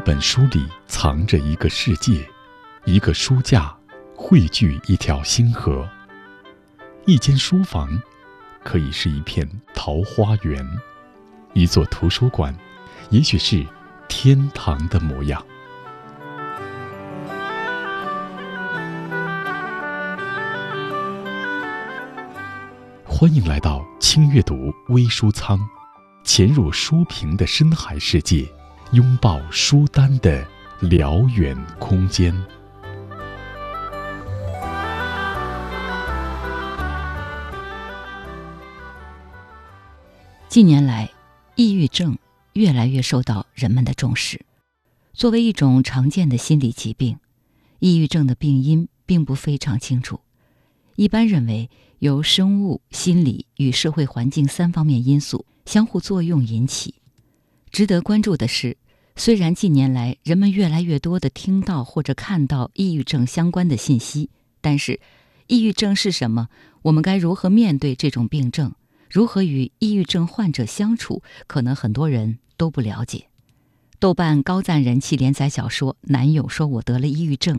本书里藏着一个世界，一个书架汇聚一条星河。一间书房，可以是一片桃花源；一座图书馆，也许是天堂的模样。欢迎来到轻阅读微书仓，潜入书评的深海世界，拥抱书单的辽远空间。近年来，抑郁症越来越受到人们的重视。作为一种常见的心理疾病，抑郁症的病因并不非常清楚。一般认为由生物、心理与社会环境三方面因素相互作用引起。值得关注的是，虽然近年来人们越来越多地听到或者看到抑郁症相关的信息，但是，抑郁症是什么？我们该如何面对这种病症？如何与抑郁症患者相处，可能很多人都不了解。豆瓣高赞人气连载小说《男友说我得了抑郁症》，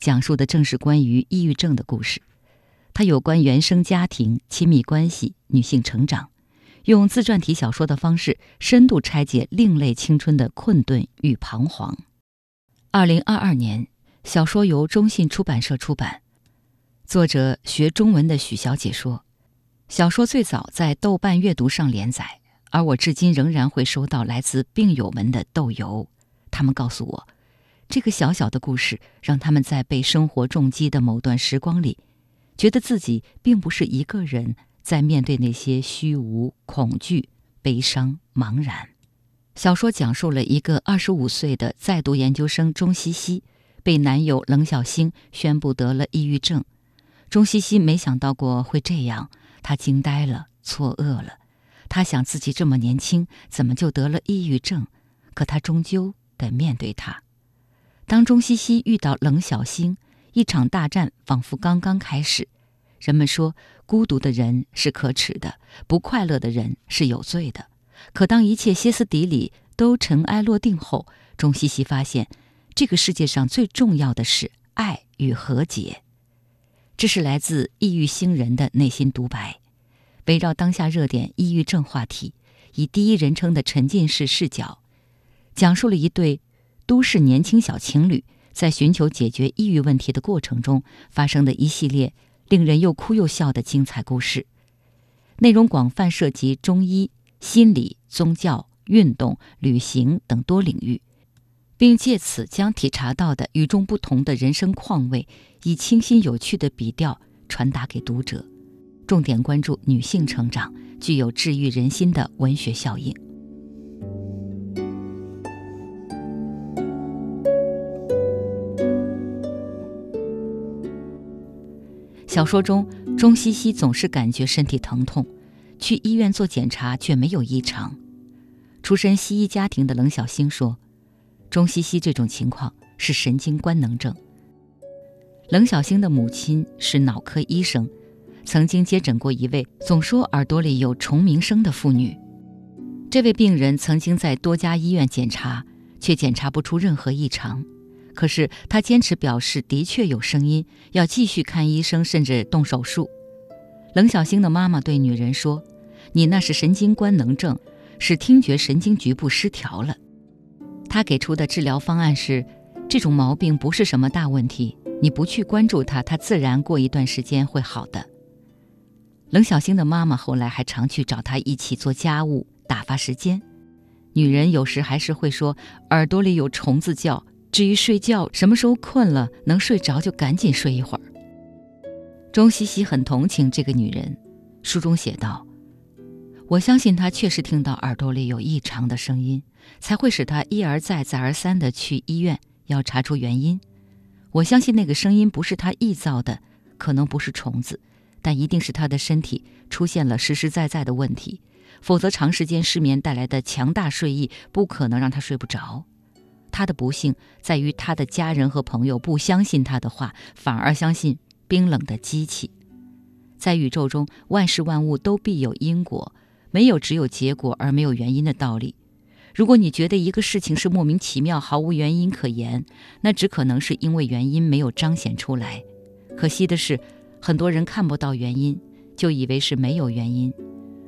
讲述的正是关于抑郁症的故事。它有关原生家庭、亲密关系、女性成长，用自传体小说的方式，深度拆解另类青春的困顿与彷徨。二零二二年，小说由中信出版社出版，作者学中文的许小姐说。小说最早在豆瓣阅读上连载，而我至今仍然会收到来自病友们的豆邮。他们告诉我，这个小小的故事让他们在被生活重击的某段时光里，觉得自己并不是一个人在面对那些虚无、恐惧、悲伤、茫然。小说讲述了一个二十五岁的在读研究生钟西西，被男友冷小星宣布得了抑郁症。钟西西没想到过会这样。他惊呆了，错愕了。他想自己这么年轻，怎么就得了抑郁症？可他终究得面对他。当钟西西遇到冷小星，一场大战仿佛刚刚开始。人们说，孤独的人是可耻的，不快乐的人是有罪的。可当一切歇斯底里都尘埃落定后，钟西西发现，这个世界上最重要的是爱与和解。这是来自抑郁星人的内心独白，围绕当下热点抑郁症话题，以第一人称的沉浸式视角，讲述了一对都市年轻小情侣在寻求解决抑郁问题的过程中发生的一系列令人又哭又笑的精彩故事。内容广泛涉及中医、心理、宗教、运动、旅行等多领域。并借此将体察到的与众不同的人生况味，以清新有趣的笔调传达给读者。重点关注女性成长，具有治愈人心的文学效应。小说中，钟西西总是感觉身体疼痛，去医院做检查却没有异常。出身西医家庭的冷小星说。钟西西这种情况是神经官能症。冷小星的母亲是脑科医生，曾经接诊过一位总说耳朵里有虫鸣声的妇女。这位病人曾经在多家医院检查，却检查不出任何异常。可是他坚持表示的确有声音，要继续看医生，甚至动手术。冷小星的妈妈对女人说：“你那是神经官能症，是听觉神经局部失调了。”他给出的治疗方案是：这种毛病不是什么大问题，你不去关注它，它自然过一段时间会好的。冷小星的妈妈后来还常去找他一起做家务打发时间。女人有时还是会说耳朵里有虫子叫。至于睡觉，什么时候困了能睡着就赶紧睡一会儿。钟西西很同情这个女人，书中写道。我相信她确实听到耳朵里有异常的声音，才会使她一而再、再而三地去医院，要查出原因。我相信那个声音不是他臆造的，可能不是虫子，但一定是他的身体出现了实实在在的问题。否则，长时间失眠带来的强大睡意不可能让他睡不着。他的不幸在于，他的家人和朋友不相信他的话，反而相信冰冷的机器。在宇宙中，万事万物都必有因果。没有只有结果而没有原因的道理。如果你觉得一个事情是莫名其妙、毫无原因可言，那只可能是因为原因没有彰显出来。可惜的是，很多人看不到原因，就以为是没有原因。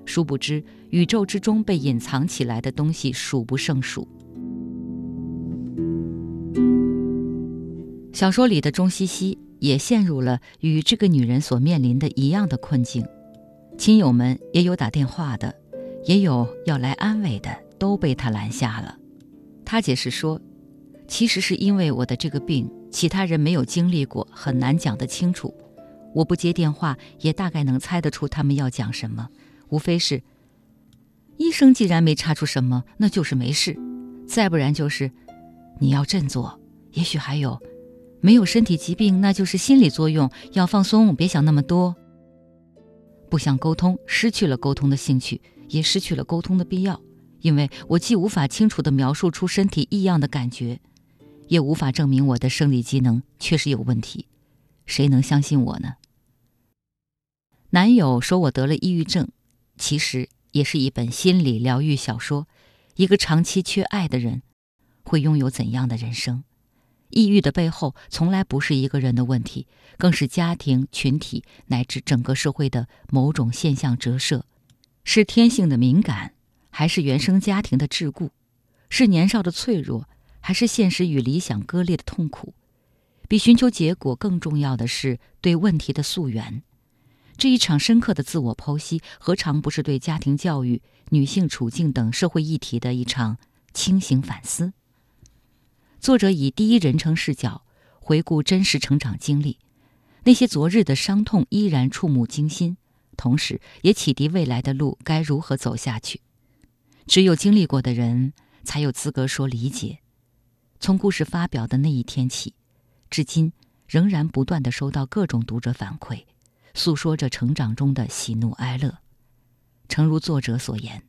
殊不知，宇宙之中被隐藏起来的东西数不胜数。小说里的钟西西也陷入了与这个女人所面临的一样的困境，亲友们也有打电话的，也有要来安慰的。都被她拦下了。她解释说：“其实是因为我的这个病，其他人没有经历过，很难讲得清楚。我不接电话，也大概能猜得出他们要讲什么。无非是，医生既然没查出什么，那就是没事；再不然就是你要振作。也许还有，没有身体疾病，那就是心理作用，要放松，别想那么多。不想沟通，失去了沟通的兴趣，也失去了沟通的必要。”因为我既无法清楚地描述出身体异样的感觉，也无法证明我的生理机能确实有问题，谁能相信我呢？男友说我得了抑郁症，其实也是一本心理疗愈小说。一个长期缺爱的人，会拥有怎样的人生？抑郁的背后，从来不是一个人的问题，更是家庭、群体乃至整个社会的某种现象折射，是天性的敏感。还是原生家庭的桎梏，是年少的脆弱，还是现实与理想割裂的痛苦？比寻求结果更重要的是对问题的溯源。这一场深刻的自我剖析，何尝不是对家庭教育、女性处境等社会议题的一场清醒反思？作者以第一人称视角回顾真实成长经历，那些昨日的伤痛依然触目惊心，同时也启迪未来的路该如何走下去。只有经历过的人，才有资格说理解。从故事发表的那一天起，至今仍然不断的收到各种读者反馈，诉说着成长中的喜怒哀乐。诚如作者所言，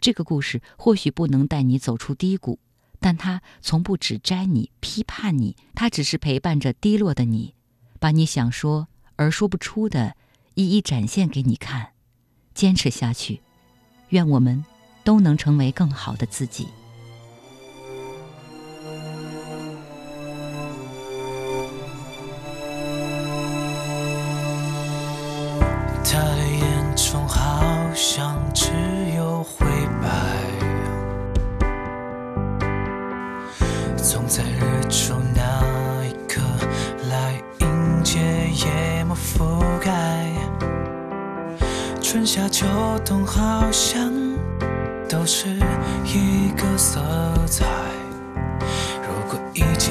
这个故事或许不能带你走出低谷，但他从不指摘你、批判你，他只是陪伴着低落的你，把你想说而说不出的，一一展现给你看。坚持下去，愿我们。都能成为更好的自己。秋冬好像。都是一个色彩。如果一觉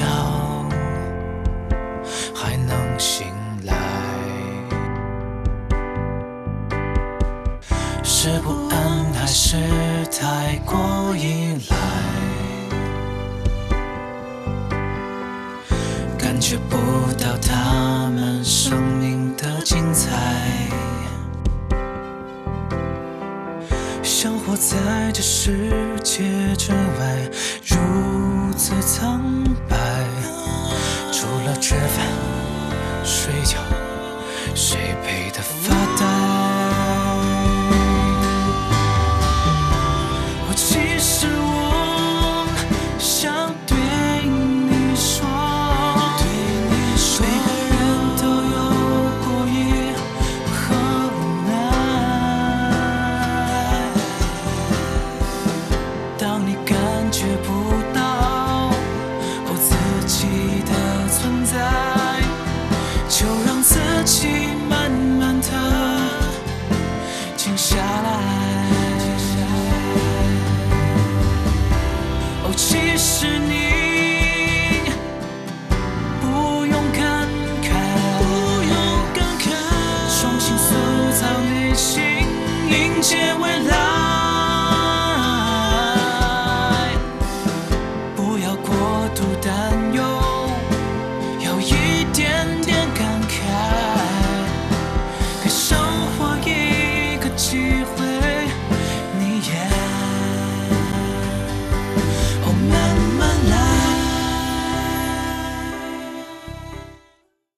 还能醒来，是不安还是太过依赖？感觉不到他们生命的精彩。在这世界之外，如此苍白。除了吃饭、